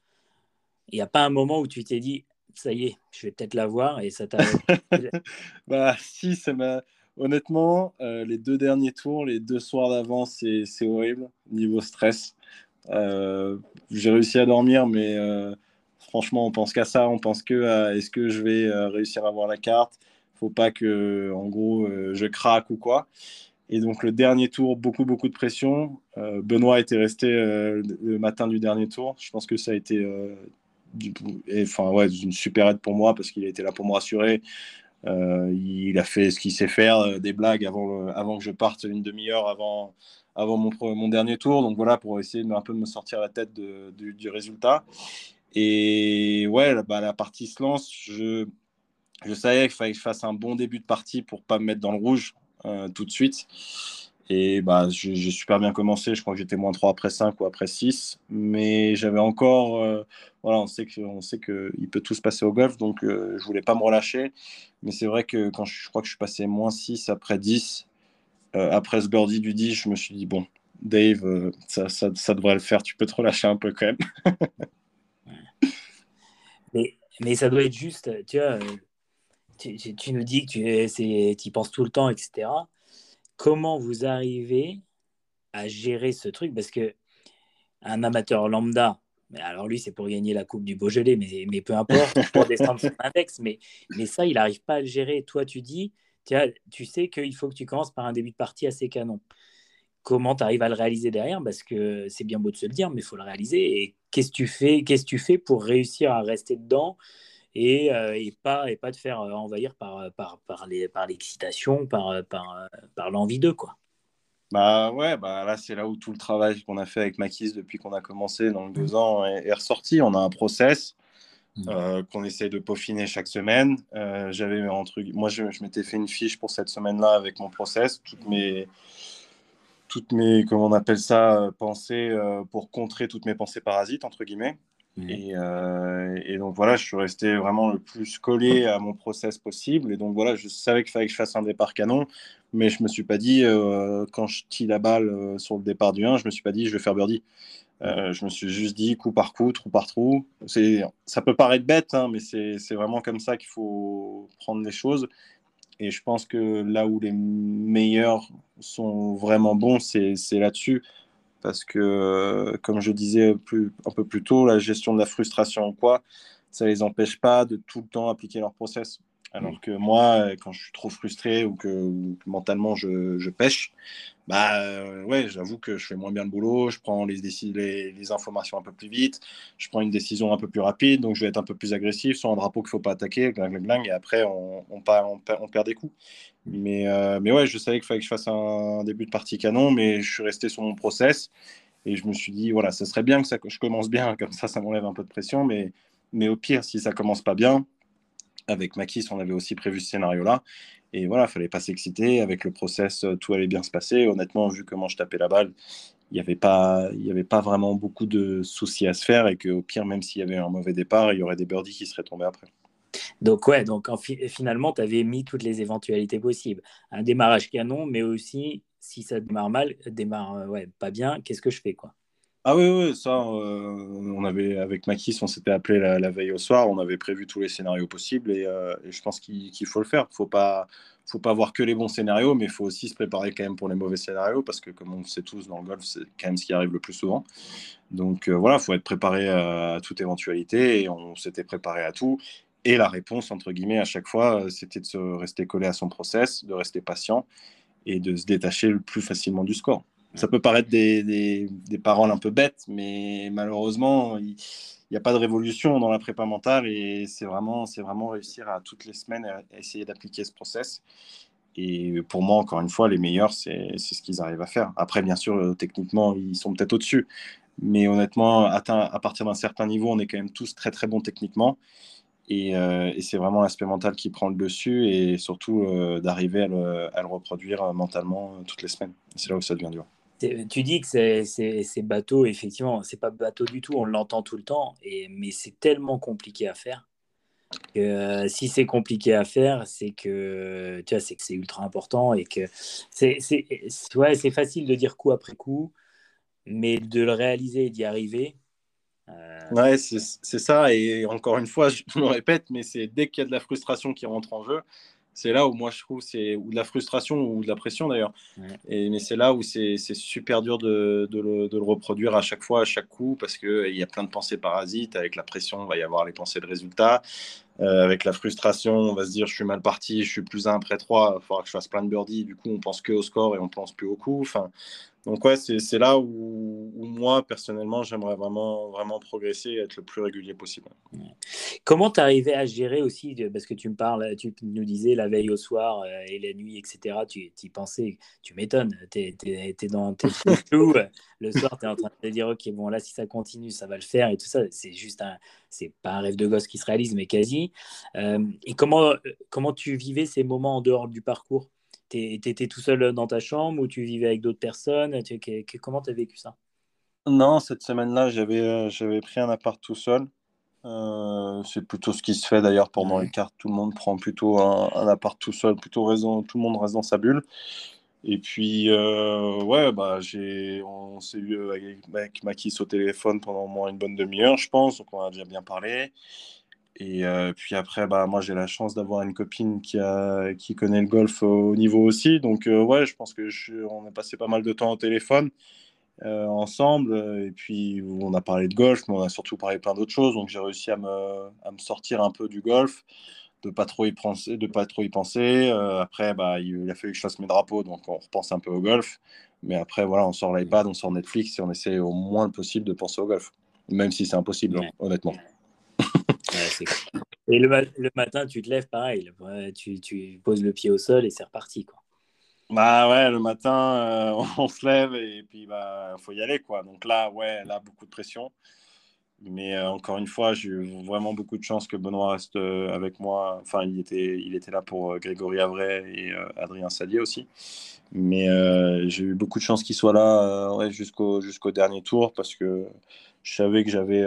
il n'y a pas un moment où tu t'es dit ça y est, je vais peut-être la voir et ça t'a. bah, si, ça m'a. Honnêtement, euh, les deux derniers tours, les deux soirs d'avance, c'est horrible, niveau stress. Euh, j'ai réussi à dormir, mais euh, franchement, on pense qu'à ça, on pense que à est-ce que je vais réussir à voir la carte? Faut pas que, en gros, je craque ou quoi. Et donc, le dernier tour, beaucoup, beaucoup de pression. Benoît était resté le matin du dernier tour. Je pense que ça a été ouais, une super aide pour moi parce qu'il était là pour me rassurer. Euh, il a fait ce qu'il sait faire, euh, des blagues avant, avant que je parte une demi-heure avant, avant mon, dernier tour. Donc voilà, pour essayer de, un peu de me sortir la tête du, résultat. Et ouais, bah, la partie se lance. Je, je savais qu'il fallait que je fasse un bon début de partie pour pas me mettre dans le rouge euh, tout de suite. Et bah, j'ai super bien commencé. Je crois que j'étais moins 3 après 5 ou après 6. Mais j'avais encore. Euh, voilà, on sait qu'il peut tout se passer au golf. Donc, euh, je voulais pas me relâcher. Mais c'est vrai que quand je, crois que je suis passé moins 6 après 10, euh, après ce birdie du 10, je me suis dit, bon, Dave, ça, ça, ça, devrait le faire. Tu peux te relâcher un peu quand même. mais, mais ça doit être juste. Tu vois, tu, tu nous dis que tu y penses tout le temps, etc comment vous arrivez à gérer ce truc? Parce que un amateur lambda, alors lui, c'est pour gagner la Coupe du Beaujolais, mais, mais peu importe, pour descendre son index, mais, mais ça, il n'arrive pas à le gérer. Toi, tu dis, tu sais qu'il faut que tu commences par un début de partie assez canon. Comment tu arrives à le réaliser derrière? Parce que c'est bien beau de se le dire, mais il faut le réaliser. Et qu'est-ce que tu fais Qu'est-ce que tu fais pour réussir à rester dedans et, euh, et, pas, et pas te faire euh, envahir par, euh, par, par, les, par l'excitation, par, par, par l'envie d'eux. Quoi? Bah ouais, bah là c'est là où tout le travail qu'on a fait avec Makis depuis qu'on a commencé dans le deux ans est, ressorti. On a un process mmh. qu'on essaie de peaufiner chaque semaine. j'avais entre, moi je, je, m'étais fait une fiche pour cette semaine-là avec mon process, toutes mes toutes mes comment on appelle ça pensées pour contrer toutes mes pensées parasites entre guillemets. Mmh. Euh, et, donc voilà, je suis resté vraiment le plus collé à mon process possible. Et donc voilà, je savais qu'il fallait que je fasse un départ canon, mais je me suis pas dit, euh, quand je tire la balle euh, sur le départ du 1, je me suis pas dit, je vais faire birdie. Je me suis juste dit, coup par coup, trou par trou. Ça peut paraître bête, hein, mais c'est vraiment comme ça qu'il faut prendre les choses. Et je pense que là où les meilleurs sont vraiment bons, c'est là-dessus parce que, euh, comme je disais plus, un peu plus tôt, la gestion de la frustration quoi, ça ne les empêche pas de tout le temps appliquer leur process. Alors que moi, quand je suis trop frustré ou que, mentalement je, je, pêche, bah euh, ouais, j'avoue que je fais moins bien le boulot, je prends les, les, les, informations un peu plus vite, je prends une décision un peu plus rapide, donc je vais être un peu plus agressif sur un drapeau qu'il ne faut pas attaquer, gling, gling, gling, et après on, on, on, perd, on, perd, des coups. Mais, euh, mais ouais, je savais qu'il fallait que je fasse un début de partie canon, mais je suis resté sur mon process et je me suis dit, voilà, ce serait bien que, ça, que je commence bien, comme ça, ça m'enlève un peu de pression, mais, mais au pire, si ça commence pas bien, avec Makis, on avait aussi prévu ce scénario-là. Et voilà, il fallait pas s'exciter. Avec le process, euh, tout allait bien se passer. Honnêtement, vu comment je tapais la balle, il n'y avait, pas, vraiment beaucoup de soucis à se faire. Et qu'au pire, même s'il y avait un mauvais départ, il y aurait des birdies qui seraient tombés après. Donc, ouais, donc finalement, tu avais mis toutes les éventualités possibles. Un démarrage canon, mais aussi, si ça démarre mal, démarre euh, pas bien, qu'est-ce que je fais quoi? Ah oui, oui, ça, euh, on avait, avec Makis, on s'était appelé la, veille au soir, on avait prévu tous les scénarios possibles et, euh, je pense qu'il faut le faire. Il faut pas, faut pas voir que les bons scénarios, mais il faut aussi se préparer quand même pour les mauvais scénarios parce que, comme on le sait tous dans le golf, c'est quand même ce qui arrive le plus souvent. Donc euh, voilà, il faut être préparé à, toute éventualité et on s'était préparé à tout. Et la réponse, entre guillemets, à chaque fois, c'était de se rester collé à son process, de rester patient et de se détacher le plus facilement du score. Ça peut paraître des, des, paroles un peu bêtes, mais malheureusement, il n'y a pas de révolution dans la prépa mentale et c'est vraiment, vraiment réussir à toutes les semaines à essayer d'appliquer ce process. Et pour moi, encore une fois, les meilleurs, c'est ce qu'ils arrivent à faire. Après, bien sûr, euh, techniquement, ils sont peut-être au-dessus. Mais honnêtement, atteint, à partir d'un certain niveau, on est quand même tous très très bons techniquement. Et, euh, et c'est vraiment l'aspect mental qui prend le dessus et surtout euh, d'arriver à le, reproduire mentalement toutes les semaines. C'est là où ça devient dur. Tu dis que c'est bateau, effectivement, c'est pas bateau du tout, on l'entend tout le temps, mais c'est tellement compliqué à faire. Si c'est compliqué à faire, c'est que tu c'est ultra important et que c'est facile de dire coup après coup, mais de le réaliser et d'y arriver, euh, Ouais, c'est ça. Et encore une fois, je me répète, mais c'est dès qu'il y a de la frustration qui rentre en jeu, c'est là où moi je trouve c'est ou de la frustration ou de la pression d'ailleurs. Et mais c'est là où c'est super dur de, de, le, de, le, reproduire à chaque fois, à chaque coup, parce que il y a plein de pensées parasites. Avec la pression, il va y avoir les pensées de résultat. Euh, avec la frustration, on va se dire je suis mal parti, je suis plus un après trois, il faudra que je fasse plein de birdies. Du coup, on pense que au score et on pense plus au coup. Enfin, donc ouais, c'est là où, moi, personnellement, j'aimerais vraiment, vraiment progresser et être le plus régulier possible. Comment tu arrivé à gérer aussi, parce que tu me parles, tu nous disais la veille au soir euh, et la nuit, etc., tu y pensais, tu m'étonnes, tu es, es, dans tes flou, le soir, tu es en train de te dire, ok, bon là, si ça continue, ça va le faire et tout ça, c'est juste un, c'est pas un rêve de gosse qui se réalise, mais quasi. Euh, et comment, comment tu vivais ces moments en dehors du parcours? Tu étais tout seul dans ta chambre ou tu vivais avec d'autres personnes? Comment tu as vécu ça? Non, cette semaine-là, j'avais euh, j'avais pris un appart tout seul. Euh, c'est plutôt ce qui se fait d'ailleurs pendant les cartes. Tout le monde prend plutôt un, appart tout seul, plutôt raison, tout le monde reste dans sa bulle. Et puis, euh, ouais, bah, j'ai, on s'est eu avec Makis au téléphone pendant au moins une bonne demi-heure, je pense. Donc, on a déjà bien parlé. Et euh, puis après, bah, moi, j'ai la chance d'avoir une copine qui, a, qui connaît le golf au niveau aussi. Donc, euh, ouais, je pense que je, on a passé pas mal de temps au téléphone euh, ensemble. Et puis, on a parlé de golf, mais on a surtout parlé plein d'autres choses. Donc, j'ai réussi à me, à me, sortir un peu du golf, de pas trop y penser. De pas trop y penser. après, bah, il, a fallu que je fasse mes drapeaux, donc on repense un peu au golf. Mais après, voilà, on sort l'iPad, on sort Netflix et on essaie au moins possible de penser au golf. Même si c'est impossible, hein, honnêtement. Et le, matin, tu te lèves pareil. Tu, poses le pied au sol et c'est reparti. Quoi. Bah ouais, le matin, euh, on se lève et puis bah faut y aller quoi. Donc là, ouais, là beaucoup de pression. Mais euh, encore une fois, j'ai eu vraiment beaucoup de chance que Benoît reste euh, avec moi. Enfin, il était, il était là pour Grégory Avray et Adrien Sadier aussi. Mais j'ai eu beaucoup de chance qu'il soit là jusqu'au jusqu'au dernier tour parce que je savais que j'avais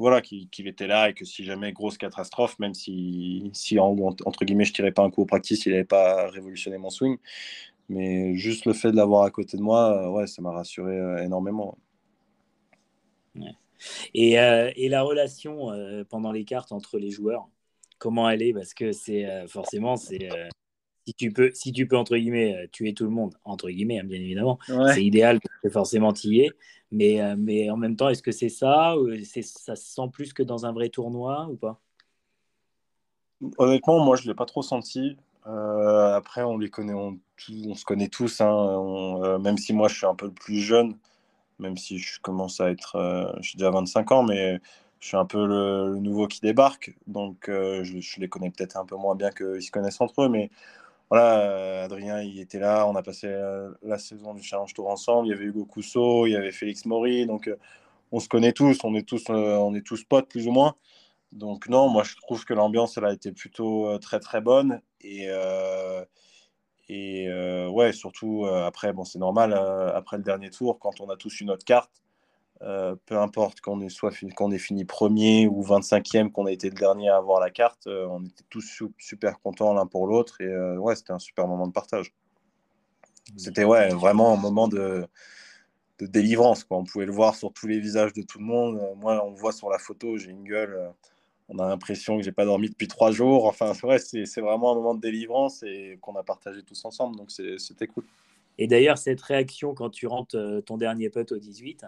voilà, qu'il était là et que si jamais grosse catastrophe, même si, si entre guillemets je tirais pas un coup au practice, il n'avait pas révolutionné mon swing. Mais juste le fait de l'avoir à côté de moi, euh, ouais, ça m'a rassuré euh, énormément. Et, euh, et, la relation pendant les cartes entre les joueurs, comment elle est? Parce que c'est forcément, c'est si tu peux, si tu peux entre guillemets tuer tout le monde entre guillemets, hein, bien évidemment, c'est idéal parce que forcément y es. Mais, euh, mais en même temps, est-ce que c'est ça ou ça se sent plus que dans un vrai tournoi ou pas? Honnêtement, moi, je ne l'ai pas trop senti. Euh, après, on les connaît, on, on se connaît tous, hein, euh, même si moi, je suis un peu plus jeune, même si je commence à être, j'ai déjà 25 ans, mais je suis un peu le, nouveau qui débarque, donc je, je, les connais peut-être un peu moins bien qu'ils se connaissent entre eux, mais voilà, euh, Adrien, il était là. On a passé euh, la saison du Challenge Tour ensemble. Il y avait Hugo Cousseau, il y avait Félix Maury. Donc, euh, on se connaît tous. On est tous, on est tous potes, plus ou moins. Donc, non, moi, je trouve que l'ambiance, elle a été plutôt très, très bonne. Et, et ouais, surtout, après, bon, c'est normal, après le dernier tour, quand on a tous une autre carte, euh, peu importe qu'on ait, soit qu'on ait fini premier ou 25e, qu'on a été le dernier à avoir la carte, euh, on était tous super contents l'un pour l'autre et euh, ouais, c'était un super moment de partage. C'était ouais, vraiment un moment de, de délivrance. Quoi. On pouvait le voir sur tous les visages de tout le monde. Moi, on voit sur la photo, j'ai une gueule. on a l'impression que j'ai pas dormi depuis trois jours. Enfin, ouais, c'est, c'est vraiment un moment de délivrance et qu'on a partagé tous ensemble. Donc, c'était cool. Et d'ailleurs, cette réaction quand tu rentres ton dernier putt au 18,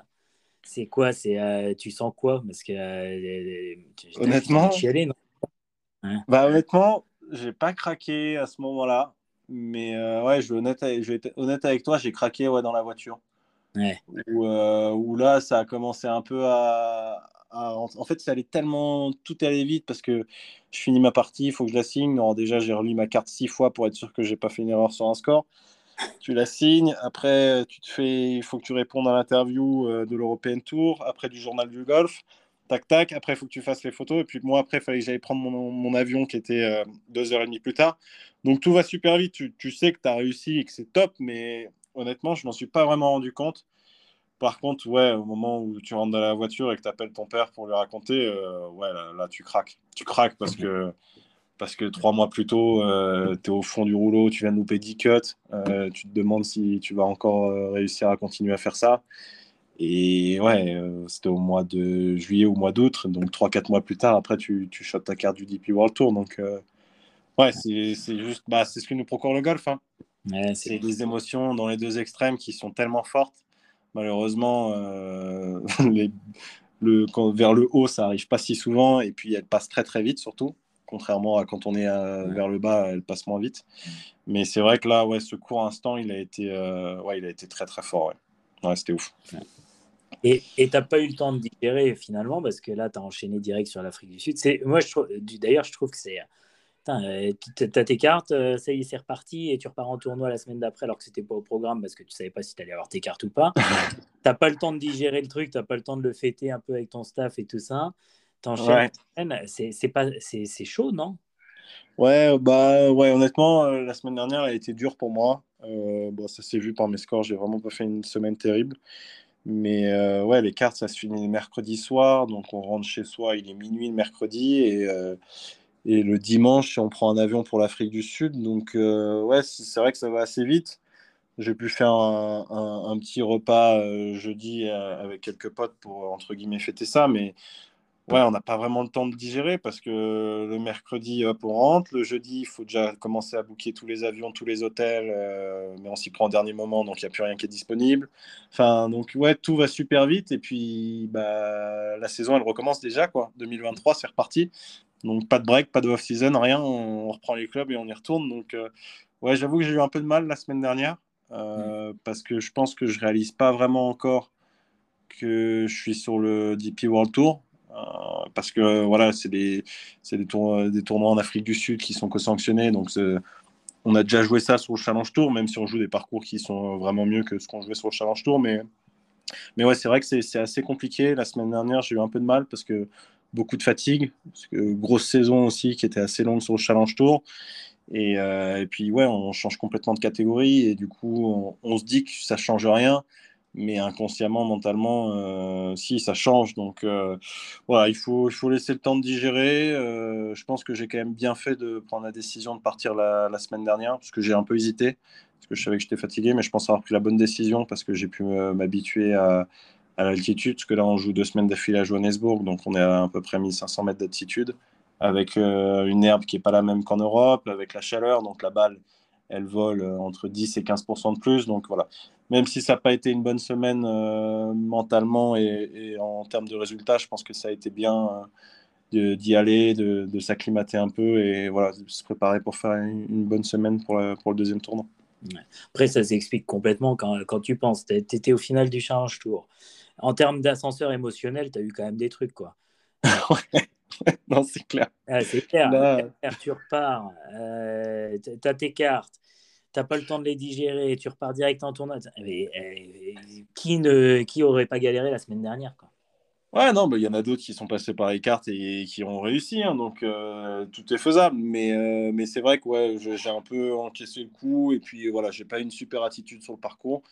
c'est quoi? C'est euh, tu sens quoi? Parce que euh, honnêtement, chialé, non? Hein? bah honnêtement, j'ai pas craqué à ce moment-là, mais euh, ouais, je vais, honnête, je vais être honnête avec toi, j'ai craqué ouais dans la voiture. Ouais. Où, là, ça a commencé un peu à, en fait, ça allait tellement, tout allait vite parce que je finis ma partie, il faut que je la signe. Non, déjà, j'ai relu ma carte six fois pour être sûr que j'ai pas fait une erreur sur un score tu la signes. Après, tu te fais, il faut que tu répondes à l'interview euh, de l'European Tour. Après, du journal du golf. Tac, tac. Après, il faut que tu fasses les photos. Et puis, moi, après, il fallait que j'aille prendre mon, avion qui était euh, deux heures et demie plus tard. Donc, tout va super vite. Tu, sais que tu as réussi et que c'est top. Mais honnêtement, je m'en suis pas vraiment rendu compte. Par contre, ouais, au moment où tu rentres dans la voiture et que tu appelles ton père pour lui raconter, euh, ouais, là, là, tu craques. Tu craques parce que parce que trois mois plus tôt, euh, tu es au fond du rouleau, tu viens de louper 10 cuts, euh, tu te demandes si tu vas encore euh, réussir à continuer à faire ça. Et ouais, euh, c'était au mois de juillet ou mois d'août, donc 3-4 mois plus tard, après, tu, tu shottes ta carte du DP World Tour. Donc, ouais, c'est juste, bah, c'est ce que nous procure le golf. Hein. c'est des émotions dans les deux extrêmes qui sont tellement fortes. Malheureusement, les, le, quand, vers le haut, ça arrive pas si souvent, et puis elles passent très très vite surtout contrairement à quand on est vers le bas, elle passe moins vite. Mais c'est vrai que là, ouais, ce court instant, il a été, ouais, il a été très très fort. Ouais, c'était ouf. Et tu n'as pas eu le temps de digérer finalement, parce que là, tu as enchaîné direct sur l'Afrique du Sud. Moi, d'ailleurs, je trouve que c'est. Tu as tes cartes, euh, ça y est, c'est reparti, et tu repars en tournoi la semaine d'après alors que c'était pas au programme parce que tu savais pas si tu allais avoir tes cartes ou pas. tu pas le temps de digérer le truc, tu n'as pas le temps de le fêter un peu avec ton staff et tout ça. T'enchaînes, ouais. c'est pas c'est chaud, non? Ouais, bah ouais, honnêtement, euh, la semaine dernière, elle a été dure pour moi. Euh, bon, ça s'est vu par mes scores, j'ai vraiment pas fait une semaine terrible. Mais euh, ouais, les cartes, ça se finit le mercredi soir. Donc on rentre chez soi, il est minuit le mercredi. Et, et le dimanche, on prend un avion pour l'Afrique du Sud. Donc ouais, c'est vrai que ça va assez vite. J'ai pu faire un, un petit repas jeudi avec quelques potes pour, entre guillemets, fêter ça. Mais Ouais, on n'a pas vraiment le temps de digérer parce que le mercredi, hop, on rentre. Le jeudi, il faut déjà commencer à booker tous les avions, tous les hôtels, euh, mais on s'y prend au dernier moment, donc il n'y a plus rien qui est disponible. Enfin, donc ouais, tout va super vite. Et puis, bah, la saison, elle recommence déjà, quoi. 2023, c'est reparti. Donc pas de break, pas de off-season, rien. On, reprend les clubs et on y retourne. Donc, euh, ouais, j'avoue que j'ai eu un peu de mal la semaine dernière euh, mm. parce que je pense que je réalise pas vraiment encore que je suis sur le DP World Tour. Euh, parce que voilà, c'est des, des, tournois, des tournois en Afrique du Sud qui sont co-sanctionnés. Donc, on a déjà joué ça sur le Challenge Tour, même si on joue des parcours qui sont vraiment mieux que ce qu'on jouait sur le Challenge Tour. Mais, mais ouais, c'est vrai que c'est assez compliqué. La semaine dernière, j'ai eu un peu de mal parce que beaucoup de fatigue, grosse saison aussi qui était assez longue sur le Challenge Tour. Et, euh, et puis, ouais, on change complètement de catégorie et du coup, on, on se dit que ça change rien mais inconsciemment, mentalement, euh, si ça change. Donc euh, voilà, il faut, il faut laisser le temps de digérer. Euh, je pense que j'ai quand même bien fait de prendre la décision de partir la, semaine dernière, parce que j'ai un peu hésité, parce que je savais que j'étais fatigué, mais je pense avoir pris la bonne décision parce que j'ai pu m'habituer à, à l'altitude, parce que là on joue deux semaines d'affilée à Johannesburg, donc on est à à peu près 1500 mètres d'altitude, avec une herbe qui n'est pas la même qu'en Europe, avec la chaleur, donc la balle elle vole entre 10 et 15 de plus. Donc voilà, même si ça n'a pas été une bonne semaine euh, mentalement et, en termes de résultats, je pense que ça a été bien euh, d'y aller, de, s'acclimater un peu et voilà, de se préparer pour faire une, bonne semaine pour, pour le deuxième tournoi. Après, ça s'explique complètement quand, quand tu penses. Tu étais au final du Challenge Tour. En termes d'ascenseur émotionnel, tu as eu quand même des trucs, quoi. non, c'est clair. Ah, c'est clair. Là... Tu repars, euh, tu as tes cartes, t'as pas le temps de les digérer, tu repars direct en tournoi. Eh, qui ne qui aurait pas galéré la semaine dernière quoi? Ouais, non, il y en a d'autres qui sont passés par les cartes et qui ont réussi, hein, donc euh, tout est faisable. Mais, euh, mais c'est vrai que ouais, j'ai un peu encaissé le coup et puis voilà, j'ai pas une super attitude sur le parcours.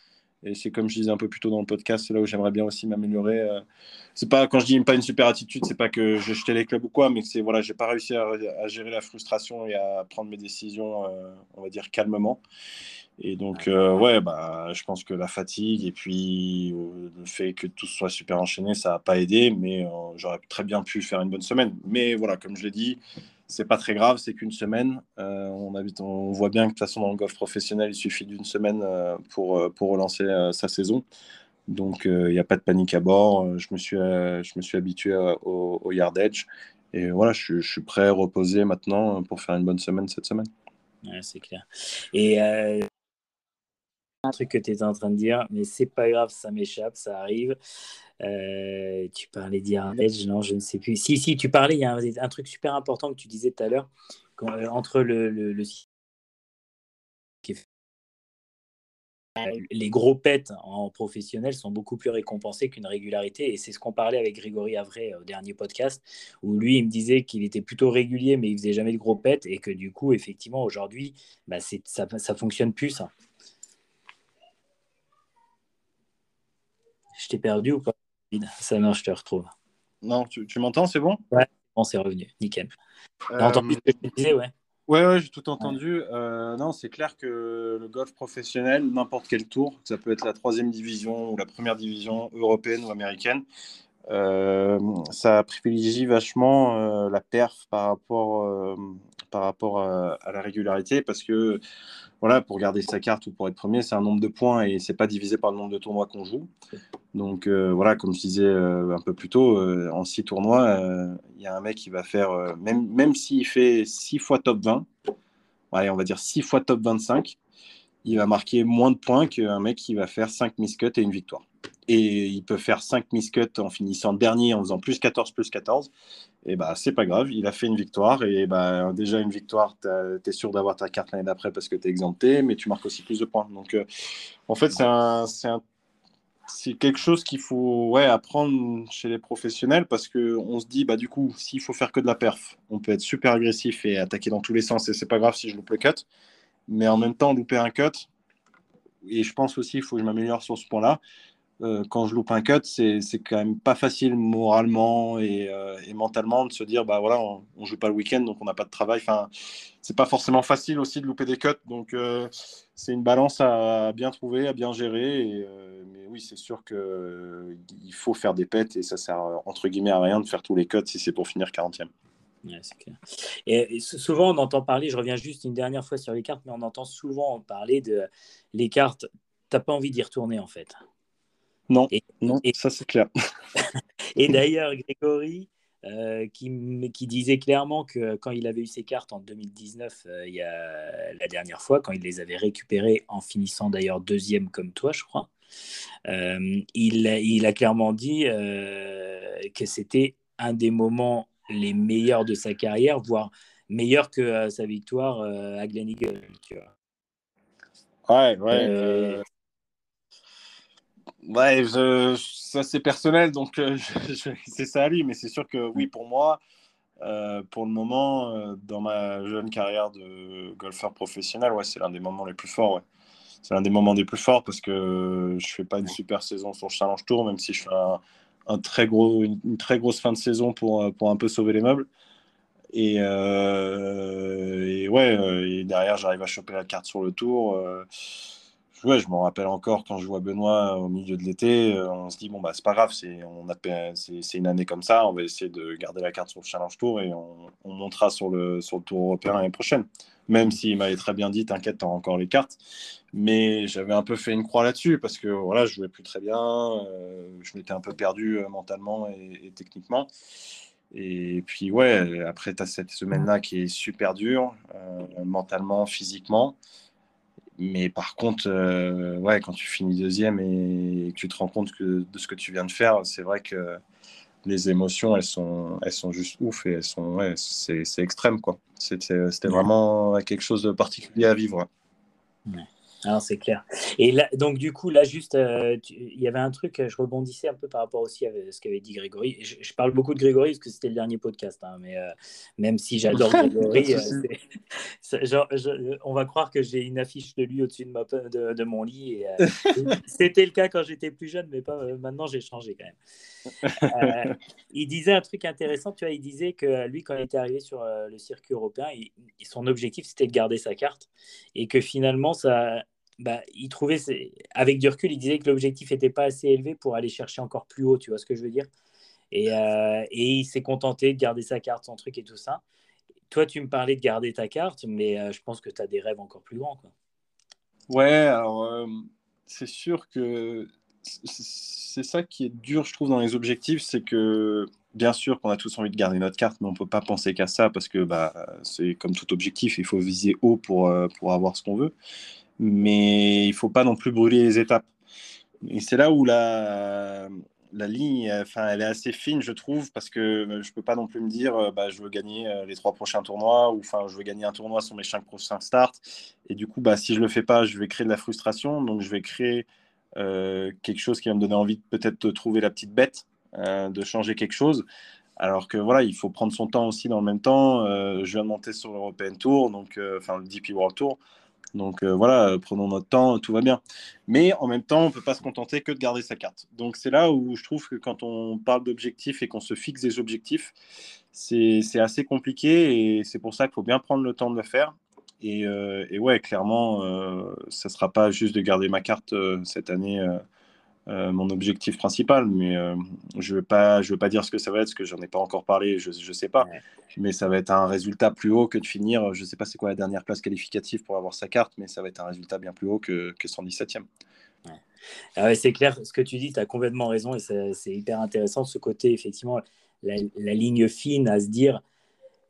Et c'est comme je disais un peu plus tôt dans le podcast, c'est là où j'aimerais bien aussi m'améliorer. Euh. C'est pas quand je dis pas une super attitude, c'est pas que j'ai jeté les clubs ou quoi, mais c'est voilà, j'ai pas réussi à, gérer la frustration et à prendre mes décisions, euh, on va dire calmement. Et donc euh, ouais, bah je pense que la fatigue et puis le fait que tout soit super enchaîné, ça a pas aidé, mais j'aurais très bien pu faire une bonne semaine. Mais voilà, comme je l'ai dit, c'est pas très grave, c'est qu'une semaine. Euh, on, voit bien que de toute façon, dans le golf professionnel, il suffit d'une semaine euh, pour, euh, pour relancer sa saison. Donc, il n'y a pas de panique à bord. Je me suis, je me suis habitué au, au, yard edge. Et voilà, je, je, suis prêt à reposer maintenant pour faire une bonne semaine cette semaine. Ouais, c'est clair. Et un truc que tu étais en train de dire, mais c'est pas grave, ça m'échappe, ça arrive. Euh, tu parlais edge non, je ne sais plus. Si, si, tu parlais, il y a un, truc super important que tu disais tout à l'heure, euh, entre le, le, les gros pets en professionnel sont beaucoup plus récompensés qu'une régularité. Et c'est ce qu'on parlait avec Grégory Avray au dernier podcast, où lui, il me disait qu'il était plutôt régulier, mais il faisait jamais de gros pets. Et que du coup, effectivement, aujourd'hui, bah, ça ne fonctionne plus. Ça. Je t'ai perdu ou pas ça marche, je te retrouve. Non, tu, tu m'entends, c'est bon? Ouais, bon, c'est revenu, nickel. Euh... entendu ce que je disais, ouais. Ouais, j'ai tout entendu. Euh, non, c'est clair que le golf professionnel, n'importe quel tour, ça peut être la troisième division ou la première division européenne ou américaine, euh, ça privilégie vachement euh, la perf par rapport, par rapport à, la régularité parce que voilà, pour garder sa carte ou pour être premier, c'est un nombre de points et c'est pas divisé par le nombre de tournois qu'on joue. Donc voilà, comme je disais un peu plus tôt, en six tournois, il y a un mec qui va faire, même, s'il fait six fois top 20, allez, on va dire six fois top 25, il va marquer moins de points qu'un mec qui va faire 5 miscuts et une victoire. Et il peut faire 5 miscuts en finissant dernier, en faisant plus 14, plus 14 et bah c'est pas grave, il a fait une victoire et bah déjà une victoire, tu es sûr d'avoir ta carte l'année d'après parce que tu es exempté, mais tu marques aussi plus de points. Donc euh, en fait, c'est quelque chose qu'il faut apprendre chez les professionnels parce qu'on se dit, bah, du coup, s'il faut faire que de la perf, on peut être super agressif et attaquer dans tous les sens et c'est pas grave si je loupe le cut. Mais en même temps, louper un cut, et je pense aussi qu'il faut que je m'améliore sur ce point-là, euh, quand je loupe un cut, c'est quand même pas facile moralement euh, et, mentalement de se dire bah voilà, on, on joue pas le week-end donc on n'a pas de travail. Enfin, c'est pas forcément facile aussi de louper des cuts, donc euh, c'est une balance à, bien trouver, à bien gérer. mais oui, c'est sûr que il faut faire des pets et ça sert entre guillemets à rien de faire tous les cuts si c'est pour finir 40e. clair. Et, souvent, on entend parler, je reviens juste une dernière fois sur les cartes, mais on entend souvent parler de les cartes, t'as pas envie d'y retourner en fait. Non, non ça c'est clair. et d'ailleurs, Grégory, euh, qui, qui, disait clairement que quand il avait eu ses cartes en 2019, euh, il y a, la dernière fois, quand il les avait récupérées en finissant d'ailleurs deuxième comme toi, je crois, euh, il, il, a clairement dit que c'était un des moments les meilleurs de sa carrière, voire meilleur que sa victoire à Glen Eagle. Ouais, ouais. Ouais, ça c'est personnel, donc euh, c'est ça à lui, mais c'est sûr que oui, pour moi, euh, pour le moment, euh, dans ma jeune carrière de golfeur professionnel, ouais, c'est l'un des moments les plus forts. Ouais. C'est l'un des moments les plus forts parce que je fais pas une super saison sur le Challenge Tour, même si je fais un, très gros, une, très grosse fin de saison pour, pour un peu sauver les meubles. Et, et ouais, et derrière, j'arrive à choper la carte sur le tour ouais, je m'en rappelle encore quand je vois Benoît au milieu de l'été, euh, on se dit bon bah c'est pas grave, c'est on a c'est une année comme ça, on va essayer de garder la carte sur le Challenge Tour et on, on montera sur le sur le Tour européen l'année prochaine. Même s'il m'avait très bien dit t'inquiète, t'as encore les cartes, mais j'avais un peu fait une croix là-dessus parce que voilà, je jouais plus très bien, euh, je m'étais un peu perdu euh, mentalement et, techniquement. Et puis ouais, après tu as cette semaine-là qui est super dure, mentalement, physiquement. Mais par contre, euh, ouais, quand tu finis deuxième et que tu te rends compte que, de ce que tu viens de faire, c'est vrai que les émotions, elles sont, elles sont juste ouf et elles sont, ouais, c'est, extrême, quoi. C'était, vraiment quelque chose de particulier à vivre. Alors, c'est clair. Et là, donc, du coup, là, juste, euh, il y avait un truc, je rebondissais un peu par rapport aussi à ce qu'avait dit Grégory. Je, parle beaucoup de Grégory parce que c'était le dernier podcast, hein, mais euh, même si j'adore Grégory, euh, genre, on va croire que j'ai une affiche de lui au-dessus de, de, mon lit. c'était le cas quand j'étais plus jeune, mais pas maintenant, j'ai changé quand même. il disait un truc intéressant, tu vois, il disait que lui, quand il était arrivé sur le circuit européen, son objectif, c'était de garder sa carte et que finalement, ça bah, il trouvait, avec du recul, il disait que l'objectif n'était pas assez élevé pour aller chercher encore plus haut, tu vois ce que je veux dire? Et, euh, et, il s'est contenté de garder sa carte, son truc et tout ça. Toi, tu me parlais de garder ta carte, mais euh, je pense que tu as des rêves encore plus grands. Quoi. Ouais, alors euh, c'est sûr que c'est ça qui est dur, je trouve, dans les objectifs, c'est que bien sûr qu'on a tous envie de garder notre carte, mais on ne peut pas penser qu'à ça parce que bah, c'est comme tout objectif, il faut viser haut pour, pour avoir ce qu'on veut mais il faut pas non plus brûler les étapes. Et c'est là où la, la ligne, enfin, elle est assez fine, je trouve, parce que je peux pas non plus me dire, euh, bah, je veux gagner euh, les trois prochains tournois, ou enfin, je veux gagner un tournoi sur mes cinq prochains starts. Et du coup, bah, si je le fais pas, je vais créer de la frustration. Donc, je vais créer euh, quelque chose qui va me donner envie de peut-être de trouver la petite bête, de changer quelque chose. Alors que voilà, il faut prendre son temps aussi dans le même temps. je viens de monter sur l'European Tour, donc enfin le DP World Tour. Donc voilà, prenons notre temps, tout va bien. Mais en même temps, on ne peut pas se contenter que de garder sa carte. Donc c'est là où je trouve que quand on parle d'objectifs et qu'on se fixe des objectifs, c'est assez compliqué et c'est pour ça qu'il faut bien prendre le temps de le faire. Et, et ouais, clairement, ça ne sera pas juste de garder ma carte cette année euh, mon objectif principal. Mais euh, je ne veux, pas, je veux pas dire ce que ça va être, parce que j'en ai pas encore parlé, je ne sais pas. Mais ça va être un résultat plus haut que de finir, je ne sais pas c'est quoi la dernière place qualificative pour avoir sa carte, mais ça va être un résultat bien plus haut que, que 117e. Ah c'est clair, ce que tu dis, tu as complètement raison et c'est hyper intéressant ce côté, effectivement, la, ligne fine à se dire,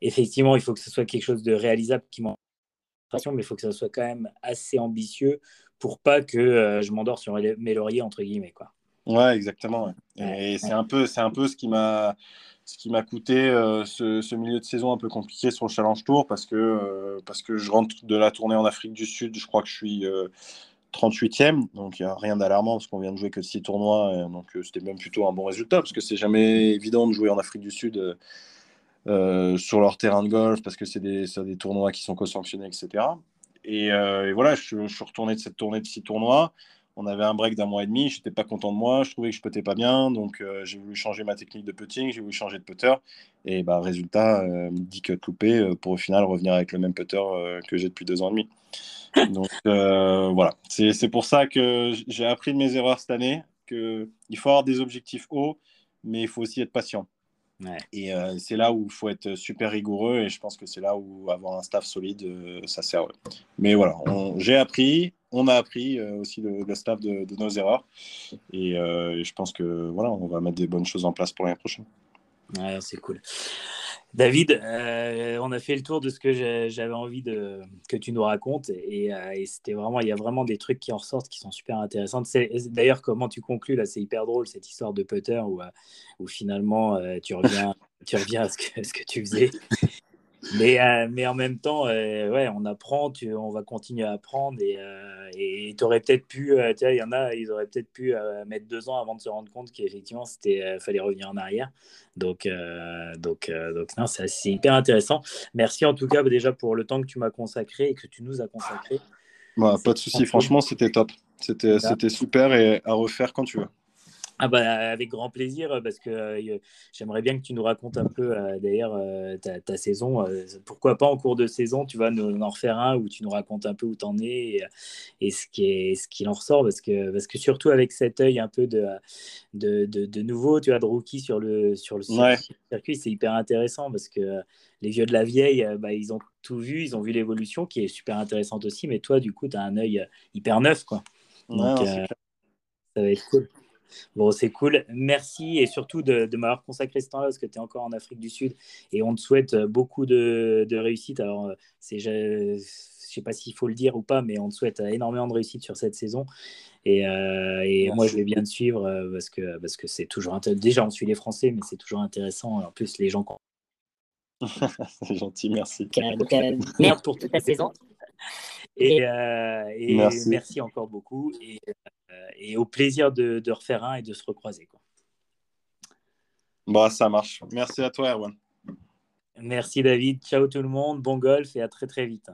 effectivement, il faut que ce soit quelque chose de réalisable qui mais il faut que ça soit quand même assez ambitieux pour pas que euh, je m'endors sur mes lauriers, entre guillemets. Quoi. Ouais, exactement. Et c'est un, peu, un peu ce qui m'a ce qui m'a coûté euh, ce, milieu de saison un peu compliqué sur le Challenge Tour parce que, euh, parce que je rentre de la tournée en Afrique du Sud, je crois que je suis 38e, donc il n'y a rien d'alarmant parce qu'on vient de jouer que 6 tournois, donc c'était même plutôt un bon résultat parce que c'est jamais évident de jouer en Afrique du Sud sur leur terrain de golf parce que c'est des, des, tournois qui sont co-sanctionnés, etc. Euh, et, voilà, je, suis retourné de cette tournée de six tournois. On avait un break d'un mois et demi. Je n'étais pas content de moi. Je trouvais que je putais pas bien. Donc, euh, j'ai voulu changer ma technique de putting. J'ai voulu changer de putter. Et bah, résultat, euh, 10 cuts loupés euh, pour au final revenir avec le même putter que j'ai depuis deux ans et demi. Donc, voilà. C'est pour ça que j'ai appris de mes erreurs cette année. Il faut avoir des objectifs hauts, mais il faut aussi être patient. Et euh, c'est là où il faut être super rigoureux et je pense que c'est là où avoir un staff solide, euh, ça sert. Mais voilà, j'ai appris, on a appris euh, aussi le, staff de, nos erreurs et, je pense que voilà, on va mettre des bonnes choses en place pour l'année prochaine. Ouais, c'est cool. David, euh, on a fait le tour de ce que j'avais envie de, que tu nous racontes et, euh, c'était vraiment, il y a vraiment des trucs qui en ressortent qui sont super intéressants. D'ailleurs, comment tu conclus là, c'est hyper drôle cette histoire de putter où, où finalement tu reviens, tu reviens à ce que, ce que tu faisais mais, euh, mais en même temps, euh, ouais, on apprend, tu, on va continuer à apprendre. Et tu aurais peut-être pu, euh, il y en a, ils auraient peut-être pu mettre deux ans avant de se rendre compte qu'effectivement, il fallait revenir en arrière. Donc, donc, donc non, c'est hyper intéressant. Merci en tout cas déjà pour le temps que tu m'as consacré et que tu nous as consacré. Bah, pas de souci, franchement, c'était top. C'était super et à refaire quand tu veux. Ah bah, avec grand plaisir, parce que euh, j'aimerais bien que tu nous racontes un peu euh, d'ailleurs euh, ta, saison. pourquoi pas en cours de saison, tu vas nous, en refaire un où tu nous racontes un peu où tu en es et, ce qu'il ce qui en ressort. Parce que, parce que surtout avec cet œil un peu de, de, de, nouveau, tu as de rookie sur le, sur le circuit, c'est hyper intéressant parce que les vieux de la vieille, bah, ils ont tout vu, ils ont vu l'évolution qui est super intéressante aussi. Mais toi, du coup, tu as un œil hyper neuf. Quoi. Donc, ça va être cool. Bon, c'est cool. Merci et surtout de, m'avoir consacré ce temps-là parce que tu es encore en Afrique du Sud et on te souhaite euh, beaucoup de, réussite. Alors, euh, c'est, je ne sais pas s'il faut le dire ou pas, mais on te souhaite énormément de réussite sur cette saison. Et, euh, moi, je vais bien te suivre parce que, parce que c'est toujours intéressant. Déjà, on suit les Français, mais c'est toujours intéressant. En plus, les gens. c'est gentil, merci. merde pour toute la saison. Et, merci. encore beaucoup. Et, euh, euh, et au plaisir de, refaire un et de se recroiser. Quoi. Bah, ça marche. Merci à toi, Erwan. Merci, David. Ciao tout le monde. Bon golf et à très très vite.